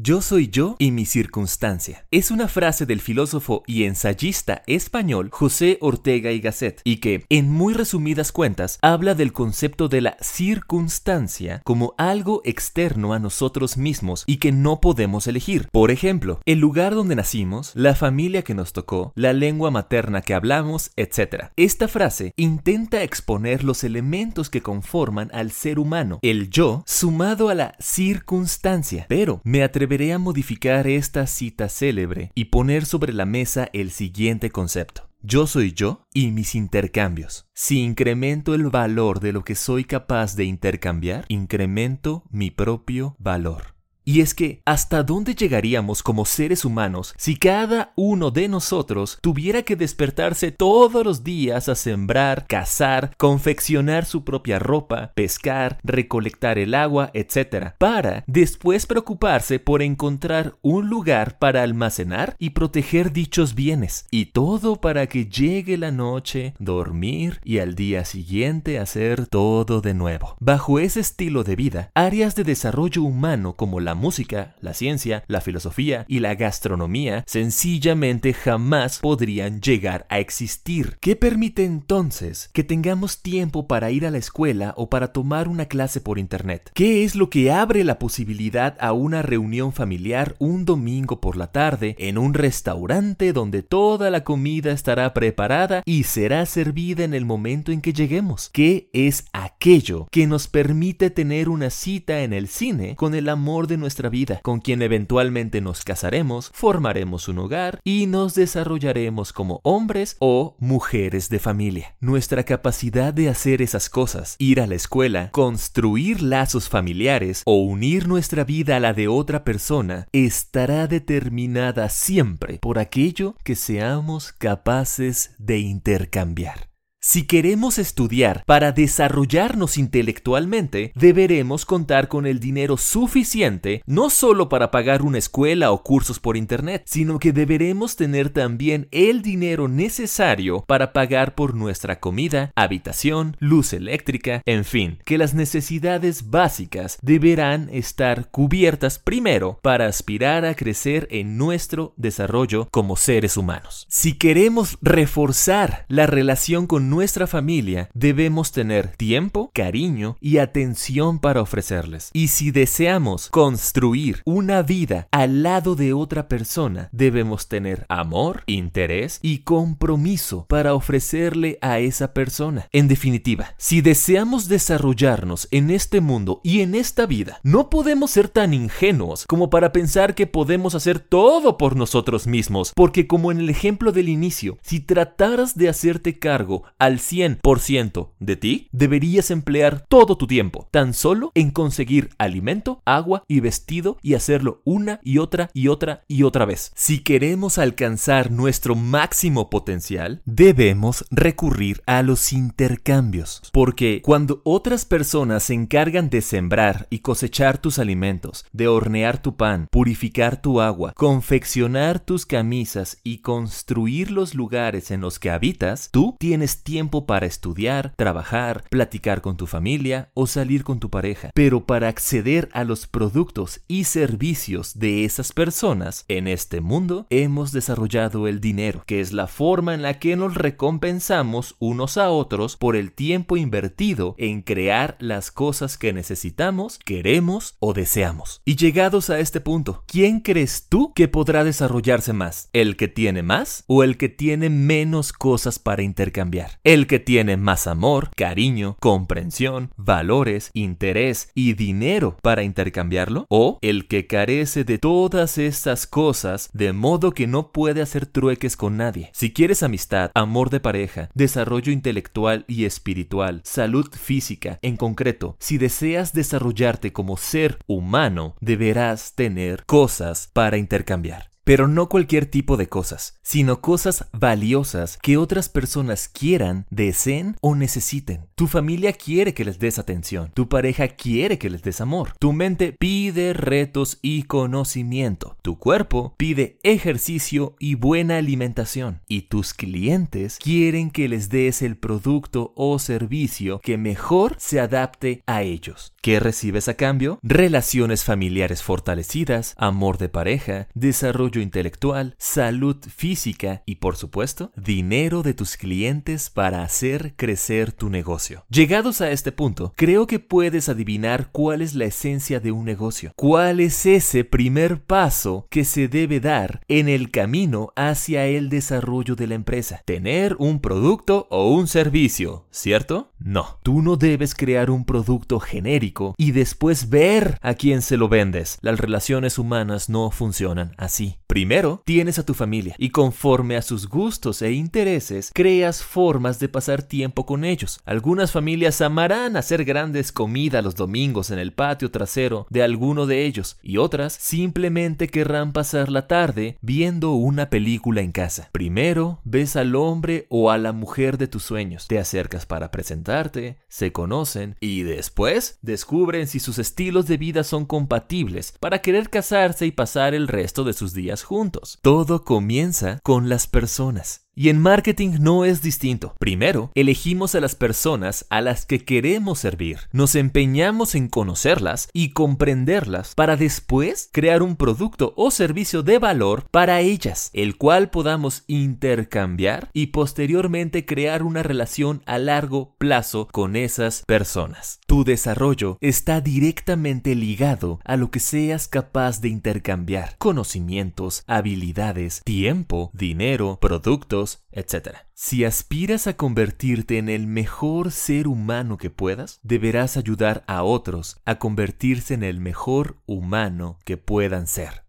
Yo soy yo y mi circunstancia. Es una frase del filósofo y ensayista español José Ortega y Gasset y que, en muy resumidas cuentas, habla del concepto de la circunstancia como algo externo a nosotros mismos y que no podemos elegir. Por ejemplo, el lugar donde nacimos, la familia que nos tocó, la lengua materna que hablamos, etc. Esta frase intenta exponer los elementos que conforman al ser humano, el yo, sumado a la circunstancia, pero me atreveré modificar esta cita célebre y poner sobre la mesa el siguiente concepto. Yo soy yo y mis intercambios. Si incremento el valor de lo que soy capaz de intercambiar, incremento mi propio valor. Y es que, ¿hasta dónde llegaríamos como seres humanos si cada uno de nosotros tuviera que despertarse todos los días a sembrar, cazar, confeccionar su propia ropa, pescar, recolectar el agua, etc., para después preocuparse por encontrar un lugar para almacenar y proteger dichos bienes? Y todo para que llegue la noche, dormir y al día siguiente hacer todo de nuevo. Bajo ese estilo de vida, áreas de desarrollo humano como la música, la ciencia, la filosofía y la gastronomía sencillamente jamás podrían llegar a existir. ¿Qué permite entonces que tengamos tiempo para ir a la escuela o para tomar una clase por internet? ¿Qué es lo que abre la posibilidad a una reunión familiar un domingo por la tarde en un restaurante donde toda la comida estará preparada y será servida en el momento en que lleguemos? ¿Qué es aquello que nos permite tener una cita en el cine con el amor de nuestra vida, con quien eventualmente nos casaremos, formaremos un hogar y nos desarrollaremos como hombres o mujeres de familia. Nuestra capacidad de hacer esas cosas, ir a la escuela, construir lazos familiares o unir nuestra vida a la de otra persona, estará determinada siempre por aquello que seamos capaces de intercambiar. Si queremos estudiar para desarrollarnos intelectualmente, deberemos contar con el dinero suficiente no solo para pagar una escuela o cursos por Internet, sino que deberemos tener también el dinero necesario para pagar por nuestra comida, habitación, luz eléctrica, en fin, que las necesidades básicas deberán estar cubiertas primero para aspirar a crecer en nuestro desarrollo como seres humanos. Si queremos reforzar la relación con nuestra familia, debemos tener tiempo, cariño y atención para ofrecerles. Y si deseamos construir una vida al lado de otra persona, debemos tener amor, interés y compromiso para ofrecerle a esa persona. En definitiva, si deseamos desarrollarnos en este mundo y en esta vida, no podemos ser tan ingenuos como para pensar que podemos hacer todo por nosotros mismos, porque como en el ejemplo del inicio, si trataras de hacerte cargo al 100% de ti, deberías emplear todo tu tiempo tan solo en conseguir alimento, agua y vestido y hacerlo una y otra y otra y otra vez. Si queremos alcanzar nuestro máximo potencial, debemos recurrir a los intercambios, porque cuando otras personas se encargan de sembrar y cosechar tus alimentos, de hornear tu pan, purificar tu agua, confeccionar tus camisas y construir los lugares en los que habitas, tú tienes tiempo para estudiar, trabajar, platicar con tu familia o salir con tu pareja. Pero para acceder a los productos y servicios de esas personas en este mundo, hemos desarrollado el dinero, que es la forma en la que nos recompensamos unos a otros por el tiempo invertido en crear las cosas que necesitamos, queremos o deseamos. Y llegados a este punto, ¿quién crees tú que podrá desarrollarse más? ¿El que tiene más o el que tiene menos cosas para intercambiar? El que tiene más amor, cariño, comprensión, valores, interés y dinero para intercambiarlo? ¿O el que carece de todas estas cosas de modo que no puede hacer trueques con nadie? Si quieres amistad, amor de pareja, desarrollo intelectual y espiritual, salud física, en concreto, si deseas desarrollarte como ser humano, deberás tener cosas para intercambiar. Pero no cualquier tipo de cosas, sino cosas valiosas que otras personas quieran, deseen o necesiten. Tu familia quiere que les des atención, tu pareja quiere que les des amor, tu mente pide retos y conocimiento, tu cuerpo pide ejercicio y buena alimentación, y tus clientes quieren que les des el producto o servicio que mejor se adapte a ellos. ¿Qué recibes a cambio? Relaciones familiares fortalecidas, amor de pareja, desarrollo intelectual, salud física y por supuesto, dinero de tus clientes para hacer crecer tu negocio. Llegados a este punto, creo que puedes adivinar cuál es la esencia de un negocio, cuál es ese primer paso que se debe dar en el camino hacia el desarrollo de la empresa. Tener un producto o un servicio, ¿cierto? No, tú no debes crear un producto genérico y después ver a quién se lo vendes. Las relaciones humanas no funcionan así. Primero, tienes a tu familia y conforme a sus gustos e intereses, creas formas de pasar tiempo con ellos. Algunas familias amarán hacer grandes comidas los domingos en el patio trasero de alguno de ellos y otras simplemente querrán pasar la tarde viendo una película en casa. Primero, ves al hombre o a la mujer de tus sueños, te acercas para presentarte, se conocen y después descubren si sus estilos de vida son compatibles para querer casarse y pasar el resto de sus días juntos. Todo comienza con las personas. Y en marketing no es distinto. Primero, elegimos a las personas a las que queremos servir. Nos empeñamos en conocerlas y comprenderlas para después crear un producto o servicio de valor para ellas, el cual podamos intercambiar y posteriormente crear una relación a largo plazo con esas personas. Tu desarrollo está directamente ligado a lo que seas capaz de intercambiar. Conocimientos, habilidades, tiempo, dinero, productos, etc. Si aspiras a convertirte en el mejor ser humano que puedas, deberás ayudar a otros a convertirse en el mejor humano que puedan ser.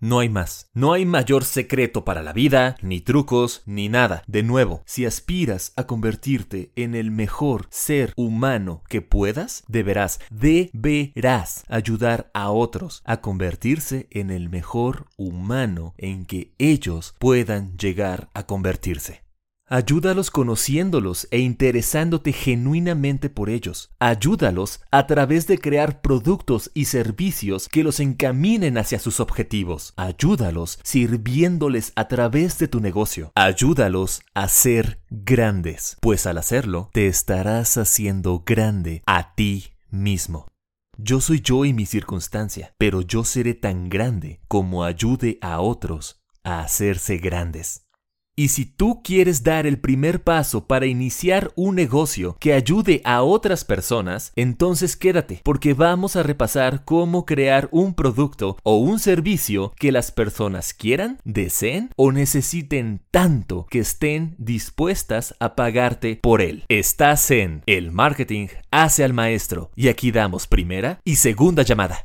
No hay más. No hay mayor secreto para la vida, ni trucos, ni nada. De nuevo, si aspiras a convertirte en el mejor ser humano que puedas, deberás, deberás ayudar a otros a convertirse en el mejor humano en que ellos puedan llegar a convertirse. Ayúdalos conociéndolos e interesándote genuinamente por ellos. Ayúdalos a través de crear productos y servicios que los encaminen hacia sus objetivos. Ayúdalos sirviéndoles a través de tu negocio. Ayúdalos a ser grandes, pues al hacerlo te estarás haciendo grande a ti mismo. Yo soy yo y mi circunstancia, pero yo seré tan grande como ayude a otros a hacerse grandes. Y si tú quieres dar el primer paso para iniciar un negocio que ayude a otras personas, entonces quédate, porque vamos a repasar cómo crear un producto o un servicio que las personas quieran, deseen o necesiten tanto que estén dispuestas a pagarte por él. Estás en El Marketing hace al maestro y aquí damos primera y segunda llamada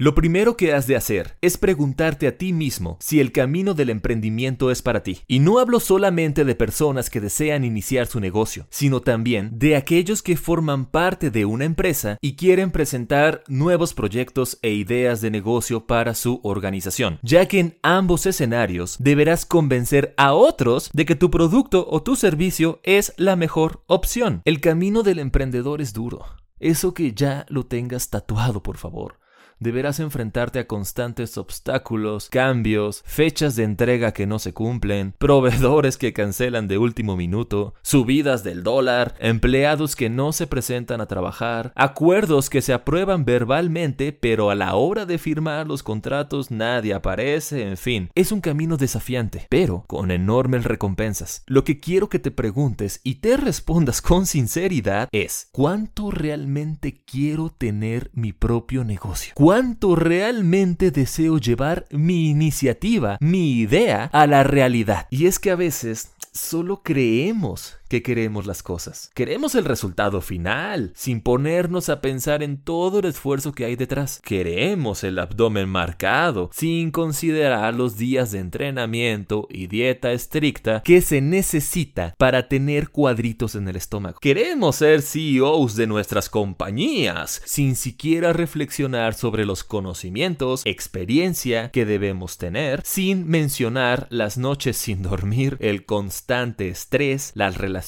Lo primero que has de hacer es preguntarte a ti mismo si el camino del emprendimiento es para ti. Y no hablo solamente de personas que desean iniciar su negocio, sino también de aquellos que forman parte de una empresa y quieren presentar nuevos proyectos e ideas de negocio para su organización, ya que en ambos escenarios deberás convencer a otros de que tu producto o tu servicio es la mejor opción. El camino del emprendedor es duro. Eso que ya lo tengas tatuado, por favor. Deberás enfrentarte a constantes obstáculos, cambios, fechas de entrega que no se cumplen, proveedores que cancelan de último minuto, subidas del dólar, empleados que no se presentan a trabajar, acuerdos que se aprueban verbalmente pero a la hora de firmar los contratos nadie aparece, en fin, es un camino desafiante, pero con enormes recompensas. Lo que quiero que te preguntes y te respondas con sinceridad es, ¿cuánto realmente quiero tener mi propio negocio? ¿Cuánto realmente deseo llevar mi iniciativa, mi idea a la realidad? Y es que a veces solo creemos que queremos las cosas. Queremos el resultado final, sin ponernos a pensar en todo el esfuerzo que hay detrás. Queremos el abdomen marcado, sin considerar los días de entrenamiento y dieta estricta que se necesita para tener cuadritos en el estómago. Queremos ser CEOs de nuestras compañías, sin siquiera reflexionar sobre los conocimientos, experiencia que debemos tener, sin mencionar las noches sin dormir, el constante estrés, las relaciones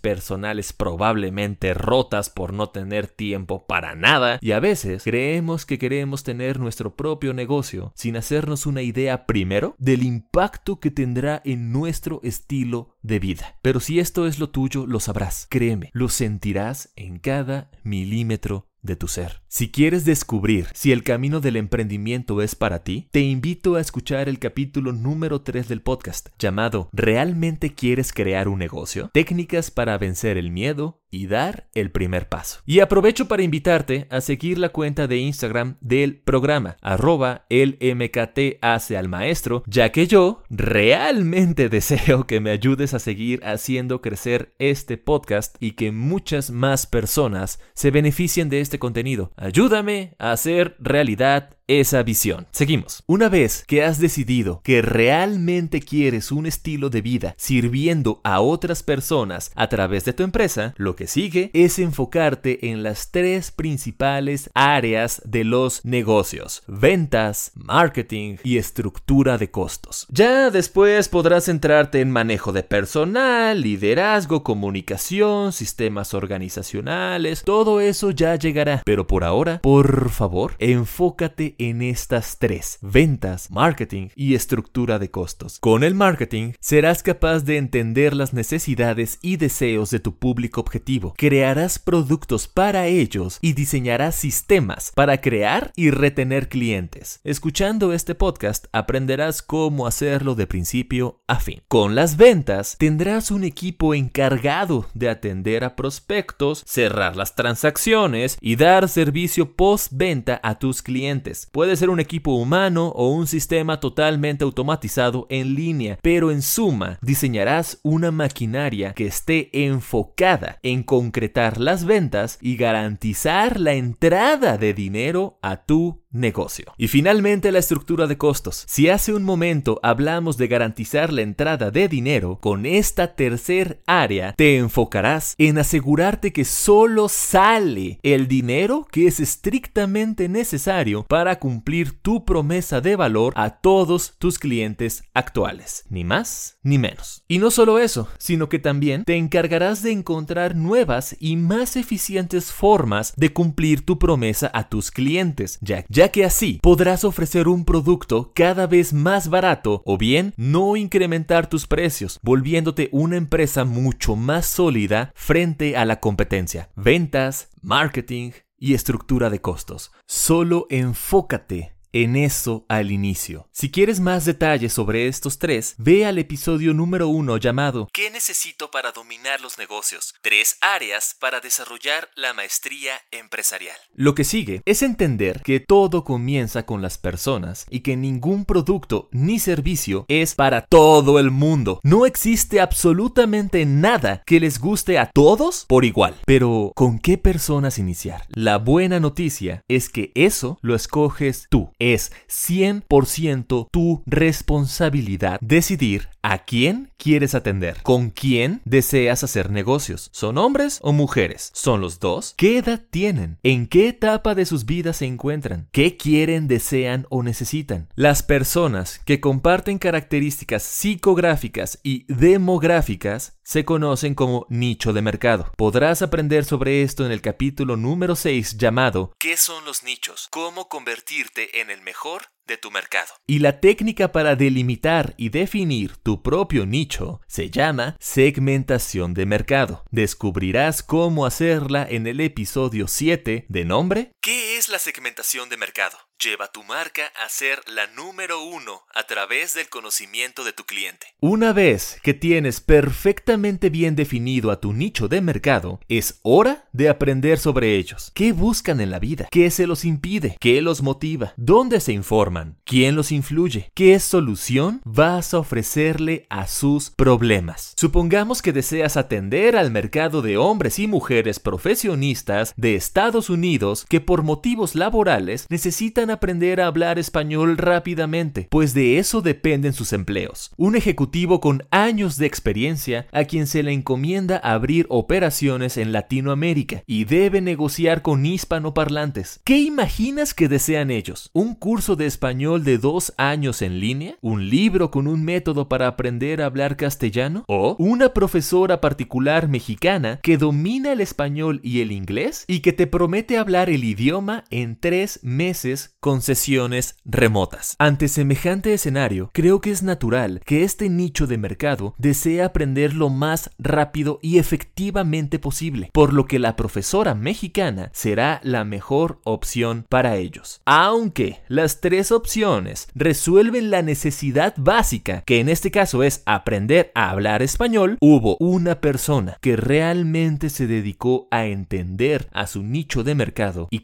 personales probablemente rotas por no tener tiempo para nada y a veces creemos que queremos tener nuestro propio negocio sin hacernos una idea primero del impacto que tendrá en nuestro estilo de vida. Pero si esto es lo tuyo, lo sabrás, créeme, lo sentirás en cada milímetro de tu ser. Si quieres descubrir si el camino del emprendimiento es para ti, te invito a escuchar el capítulo número 3 del podcast llamado ¿Realmente quieres crear un negocio? Técnicas para vencer el miedo y dar el primer paso. Y aprovecho para invitarte a seguir la cuenta de Instagram del programa, arroba el MKT hace al maestro, ya que yo realmente deseo que me ayudes a seguir haciendo crecer este podcast y que muchas más personas se beneficien de este contenido. Ayúdame a hacer realidad esa visión. Seguimos. Una vez que has decidido que realmente quieres un estilo de vida sirviendo a otras personas a través de tu empresa, lo que sigue es enfocarte en las tres principales áreas de los negocios. Ventas, marketing y estructura de costos. Ya después podrás centrarte en manejo de personal, liderazgo, comunicación, sistemas organizacionales, todo eso ya llegará. Pero por ahora, por favor, enfócate en estas tres, ventas, marketing y estructura de costos. Con el marketing serás capaz de entender las necesidades y deseos de tu público objetivo, crearás productos para ellos y diseñarás sistemas para crear y retener clientes. Escuchando este podcast aprenderás cómo hacerlo de principio a fin. Con las ventas tendrás un equipo encargado de atender a prospectos, cerrar las transacciones y dar servicio post-venta a tus clientes. Puede ser un equipo humano o un sistema totalmente automatizado en línea, pero en suma diseñarás una maquinaria que esté enfocada en concretar las ventas y garantizar la entrada de dinero a tu negocio. Y finalmente la estructura de costos. Si hace un momento hablamos de garantizar la entrada de dinero, con esta tercer área te enfocarás en asegurarte que solo sale el dinero que es estrictamente necesario para cumplir tu promesa de valor a todos tus clientes actuales. Ni más ni menos. Y no solo eso, sino que también te encargarás de encontrar nuevas y más eficientes formas de cumplir tu promesa a tus clientes, ya, ya que así podrás ofrecer un producto cada vez más barato o bien no incrementar tus precios, volviéndote una empresa mucho más sólida frente a la competencia. Ventas, marketing y estructura de costos. Solo enfócate en eso al inicio. Si quieres más detalles sobre estos tres, ve al episodio número uno llamado ¿Qué necesito para dominar los negocios? Tres áreas para desarrollar la maestría empresarial. Lo que sigue es entender que todo comienza con las personas y que ningún producto ni servicio es para todo el mundo. No existe absolutamente nada que les guste a todos por igual. Pero, ¿con qué personas iniciar? La buena noticia es que eso lo escoges tú es 100% tu responsabilidad decidir ¿A quién quieres atender? ¿Con quién deseas hacer negocios? ¿Son hombres o mujeres? ¿Son los dos? ¿Qué edad tienen? ¿En qué etapa de sus vidas se encuentran? ¿Qué quieren, desean o necesitan? Las personas que comparten características psicográficas y demográficas se conocen como nicho de mercado. Podrás aprender sobre esto en el capítulo número 6 llamado ¿Qué son los nichos? ¿Cómo convertirte en el mejor de tu mercado. Y la técnica para delimitar y definir tu propio nicho se llama segmentación de mercado. Descubrirás cómo hacerla en el episodio 7 de nombre ¿Qué es la segmentación de mercado? Lleva tu marca a ser la número uno a través del conocimiento de tu cliente. Una vez que tienes perfectamente bien definido a tu nicho de mercado, es hora de aprender sobre ellos. ¿Qué buscan en la vida? ¿Qué se los impide? ¿Qué los motiva? ¿Dónde se informan? ¿Quién los influye? ¿Qué solución vas a ofrecerle a sus problemas? Supongamos que deseas atender al mercado de hombres y mujeres profesionistas de Estados Unidos que por motivos laborales necesitan aprender a hablar español rápidamente, pues de eso dependen sus empleos. Un ejecutivo con años de experiencia a quien se le encomienda abrir operaciones en Latinoamérica y debe negociar con hispanoparlantes. ¿Qué imaginas que desean ellos? ¿Un curso de español de dos años en línea? ¿Un libro con un método para aprender a hablar castellano? ¿O una profesora particular mexicana que domina el español y el inglés y que te promete hablar el idioma en tres meses con sesiones remotas. Ante semejante escenario, creo que es natural que este nicho de mercado desee aprender lo más rápido y efectivamente posible, por lo que la profesora mexicana será la mejor opción para ellos. Aunque las tres opciones resuelven la necesidad básica, que en este caso es aprender a hablar español, hubo una persona que realmente se dedicó a entender a su nicho de mercado y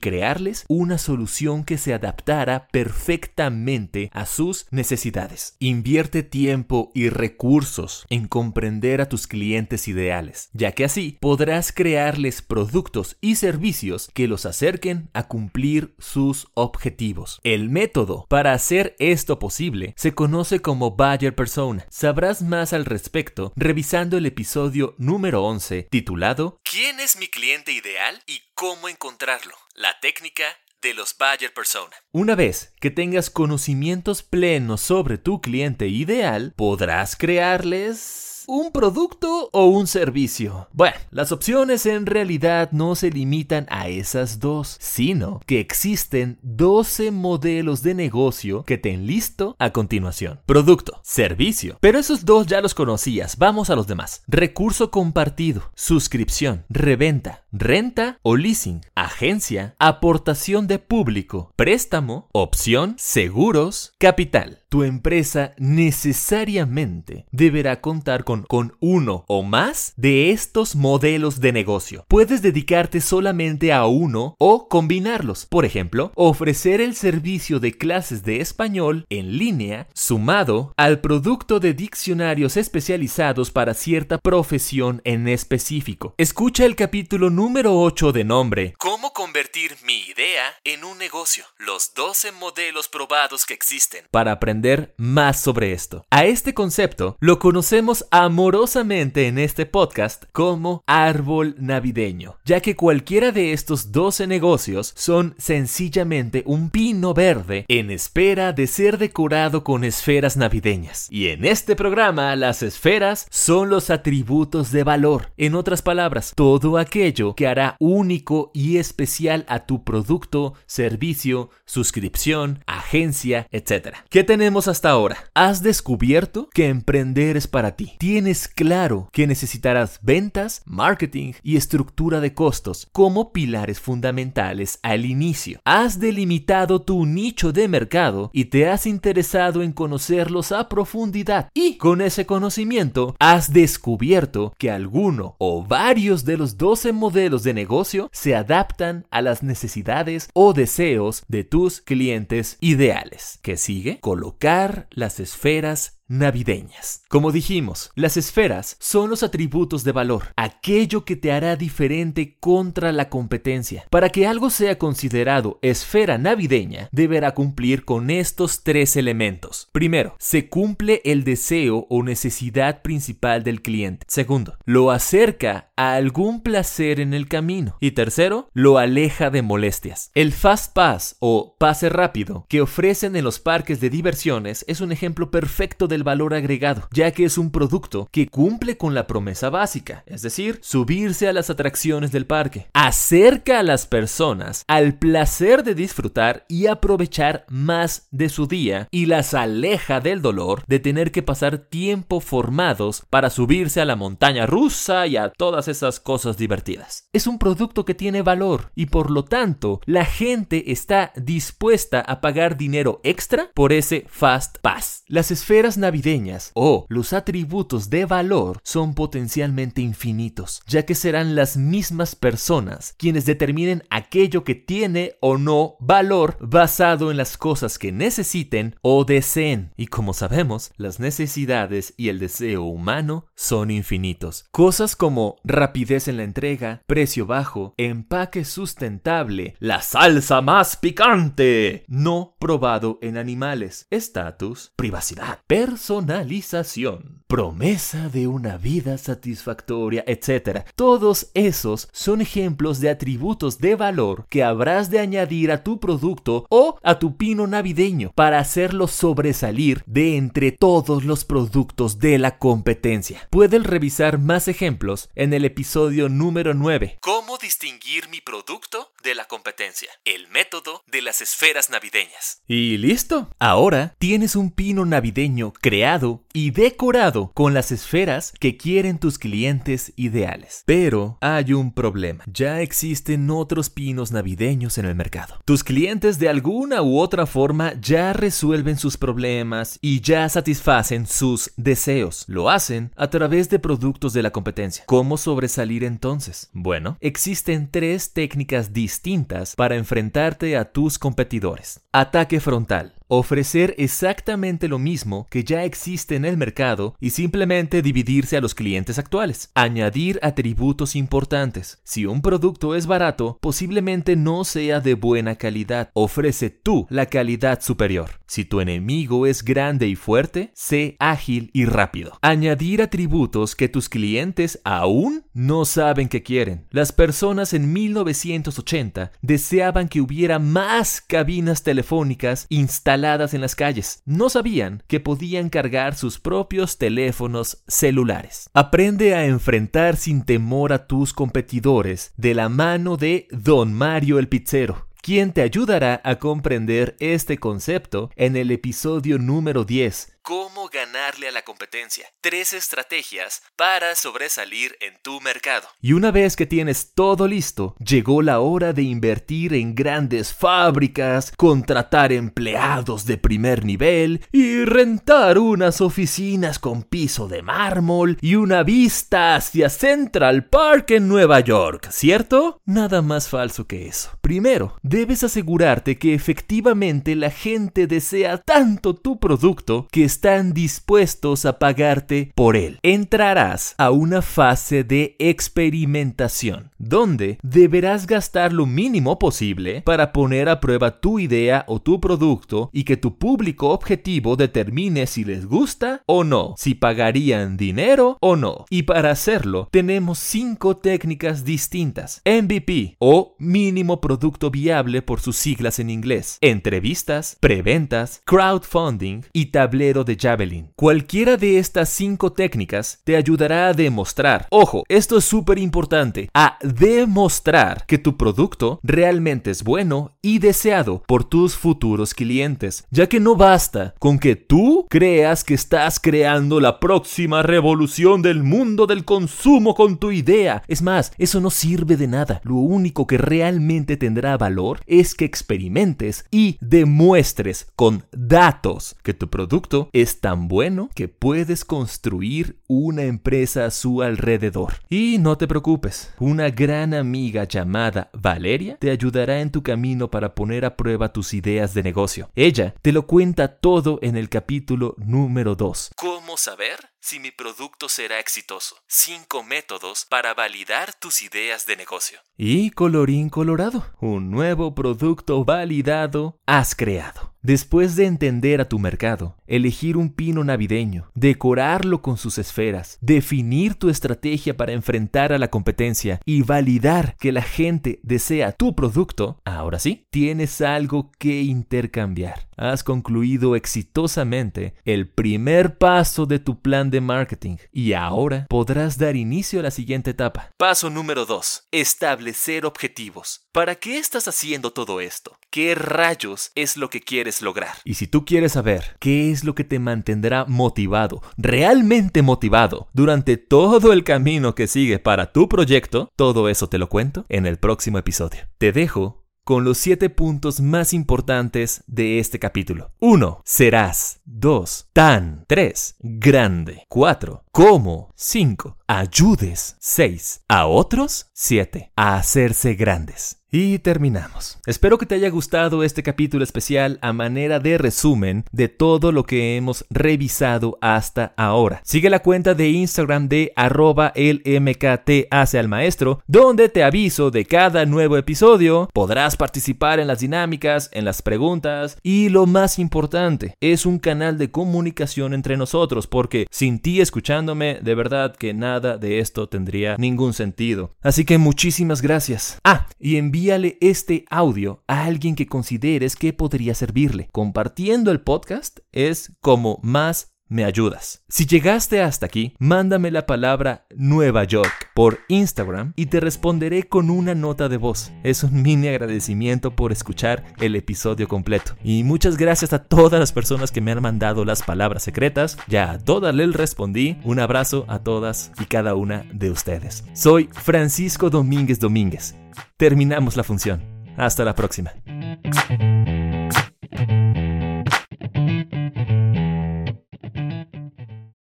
una solución que se adaptara perfectamente a sus necesidades. Invierte tiempo y recursos en comprender a tus clientes ideales, ya que así podrás crearles productos y servicios que los acerquen a cumplir sus objetivos. El método para hacer esto posible se conoce como Buyer Persona. Sabrás más al respecto revisando el episodio número 11 titulado ¿Quién es mi cliente ideal y cómo encontrarlo? La técnica de los Bayer Persona. Una vez que tengas conocimientos plenos sobre tu cliente ideal, podrás crearles un producto o un servicio. Bueno, las opciones en realidad no se limitan a esas dos, sino que existen 12 modelos de negocio que te enlisto a continuación. Producto, servicio. Pero esos dos ya los conocías, vamos a los demás. Recurso compartido, suscripción, reventa, renta o leasing, agencia, aportación de público, préstamo, opción, seguros, capital tu empresa necesariamente deberá contar con, uno o más de estos modelos de negocio. Puedes dedicarte solamente a uno o combinarlos. Por ejemplo, ofrecer el servicio de clases de español en línea sumado al producto de diccionarios especializados para cierta profesión en específico. Escucha el capítulo número 8 de nombre ¿Cómo convertir mi idea en un negocio? Los 12 modelos probados que existen para aprender más sobre esto. A este concepto lo conocemos amorosamente en este podcast como árbol navideño, ya que cualquiera de estos 12 negocios son sencillamente un pino verde en espera de ser decorado con esferas navideñas. Y en este programa las esferas son los atributos de valor. En otras palabras, todo aquello que hará único y especial a tu producto, servicio, suscripción, agencia, etc. ¿Qué tenemos hasta ahora? Has descubierto que emprender es para ti. Tienes claro que necesitarás ventas, marketing y estructura de costos como pilares fundamentales al inicio. Has delimitado tu nicho de mercado y te has interesado en conocerlos a profundidad. Y con ese conocimiento has descubierto que alguno o varios de los 12 modelos de negocio se adaptan a las necesidades o deseos de tus clientes ideales. ¿Qué sigue? Colocar las esferas navideñas. Como dijimos, las esferas son los atributos de valor, aquello que te hará diferente contra la competencia. Para que algo sea considerado esfera navideña, deberá cumplir con estos tres elementos. Primero, se cumple el deseo o necesidad principal del cliente. Segundo, lo acerca a algún placer en el camino. Y tercero, lo aleja de molestias. El Fast Pass o pase rápido que ofrecen en los parques de diversiones es un ejemplo perfecto del valor agregado, ya que es un producto que cumple con la promesa básica, es decir, subirse a las atracciones del parque. Acerca a las personas al placer de disfrutar y aprovechar más de su día y las aleja del dolor de tener que pasar tiempo formados para subirse a la montaña rusa y a todas esas cosas divertidas. Es un producto que tiene valor y por lo tanto la gente está dispuesta a pagar dinero extra por ese Fast Pass. Las esferas navideñas o los atributos de valor son potencialmente infinitos, ya que serán las mismas personas quienes determinen aquello que tiene o no valor basado en las cosas que necesiten o deseen. Y como sabemos, las necesidades y el deseo humano son infinitos. Cosas como rapidez en la entrega, precio bajo, empaque sustentable, la salsa más picante, no probado en animales, estatus, privacidad, personalización, promesa de una vida satisfactoria, etc. Todos esos son ejemplos de atributos de valor que habrás de añadir a tu producto o a tu pino navideño para hacerlo sobresalir de entre todos los productos de la competencia. Puedes revisar más ejemplos en el episodio número 9. ¿Cómo distinguir mi producto de la competencia? El método de las esferas navideñas. Y listo. Ahora tienes un pino navideño creado y decorado con las esferas que quieren tus clientes ideales. Pero hay un problema. Ya existen otros pinos navideños en el mercado. Tus clientes de alguna u otra forma ya resuelven sus problemas y ya satisfacen sus deseos. Lo hacen a través de productos de la competencia. ¿Cómo sobresalir entonces? Bueno, existen tres técnicas distintas para enfrentarte a tus competidores. Ataque frontal ofrecer exactamente lo mismo que ya existe en el mercado y simplemente dividirse a los clientes actuales. Añadir atributos importantes. Si un producto es barato, posiblemente no sea de buena calidad. Ofrece tú la calidad superior. Si tu enemigo es grande y fuerte, sé ágil y rápido. Añadir atributos que tus clientes aún no saben que quieren. Las personas en 1980 deseaban que hubiera más cabinas telefónicas instaladas en las calles. No sabían que podían cargar sus propios teléfonos celulares. Aprende a enfrentar sin temor a tus competidores de la mano de Don Mario el Pizzero quien te ayudará a comprender este concepto en el episodio número 10 cómo ganarle a la competencia. Tres estrategias para sobresalir en tu mercado. Y una vez que tienes todo listo, llegó la hora de invertir en grandes fábricas, contratar empleados de primer nivel y rentar unas oficinas con piso de mármol y una vista hacia Central Park en Nueva York, ¿cierto? Nada más falso que eso. Primero, debes asegurarte que efectivamente la gente desea tanto tu producto que están dispuestos a pagarte por él. Entrarás a una fase de experimentación, donde deberás gastar lo mínimo posible para poner a prueba tu idea o tu producto y que tu público objetivo determine si les gusta o no, si pagarían dinero o no. Y para hacerlo, tenemos cinco técnicas distintas. MVP o mínimo producto viable por sus siglas en inglés. Entrevistas, preventas, crowdfunding y tablero de Javelin. Cualquiera de estas cinco técnicas te ayudará a demostrar, ojo, esto es súper importante, demostrar que tu producto realmente es bueno y deseado por tus futuros clientes, ya que no basta con que tú creas que estás creando la próxima revolución del mundo del consumo con tu idea. Es más, eso no sirve de nada. Lo único que realmente tendrá valor es que experimentes y demuestres con datos que tu producto es tan bueno que puedes construir una empresa a su alrededor. Y no te preocupes, una gran amiga llamada Valeria te ayudará en tu camino para poner a prueba tus ideas de negocio. Ella te lo cuenta todo en el capítulo número 2. ¿Cómo saber? Si mi producto será exitoso. Cinco métodos para validar tus ideas de negocio. Y colorín colorado, un nuevo producto validado has creado. Después de entender a tu mercado, elegir un pino navideño, decorarlo con sus esferas, definir tu estrategia para enfrentar a la competencia y validar que la gente desea tu producto, ahora sí, tienes algo que intercambiar. Has concluido exitosamente el primer paso de tu plan de marketing y ahora podrás dar inicio a la siguiente etapa. Paso número 2. Establecer objetivos. ¿Para qué estás haciendo todo esto? ¿Qué rayos es lo que quieres lograr? Y si tú quieres saber qué es lo que te mantendrá motivado, realmente motivado, durante todo el camino que sigue para tu proyecto, todo eso te lo cuento en el próximo episodio. Te dejo con los siete puntos más importantes de este capítulo. 1. Serás. 2. Tan. 3. Grande. 4. ¿Cómo? 5. Ayudes. 6. A otros. 7. A hacerse grandes. Y terminamos. Espero que te haya gustado este capítulo especial a manera de resumen de todo lo que hemos revisado hasta ahora. Sigue la cuenta de Instagram de arroba el MKT maestro, donde te aviso de cada nuevo episodio. Podrás participar en las dinámicas, en las preguntas y lo más importante, es un canal de comunicación entre nosotros porque sin ti escuchándome, de verdad que nada de esto tendría ningún sentido. Así que muchísimas gracias. Ah, y envíe envíale este audio a alguien que consideres que podría servirle. Compartiendo el podcast es como más me ayudas. Si llegaste hasta aquí, mándame la palabra Nueva York por Instagram y te responderé con una nota de voz. Es un mini agradecimiento por escuchar el episodio completo. Y muchas gracias a todas las personas que me han mandado las palabras secretas. Ya a todas les respondí. Un abrazo a todas y cada una de ustedes. Soy Francisco Domínguez Domínguez terminamos la función. Hasta la próxima.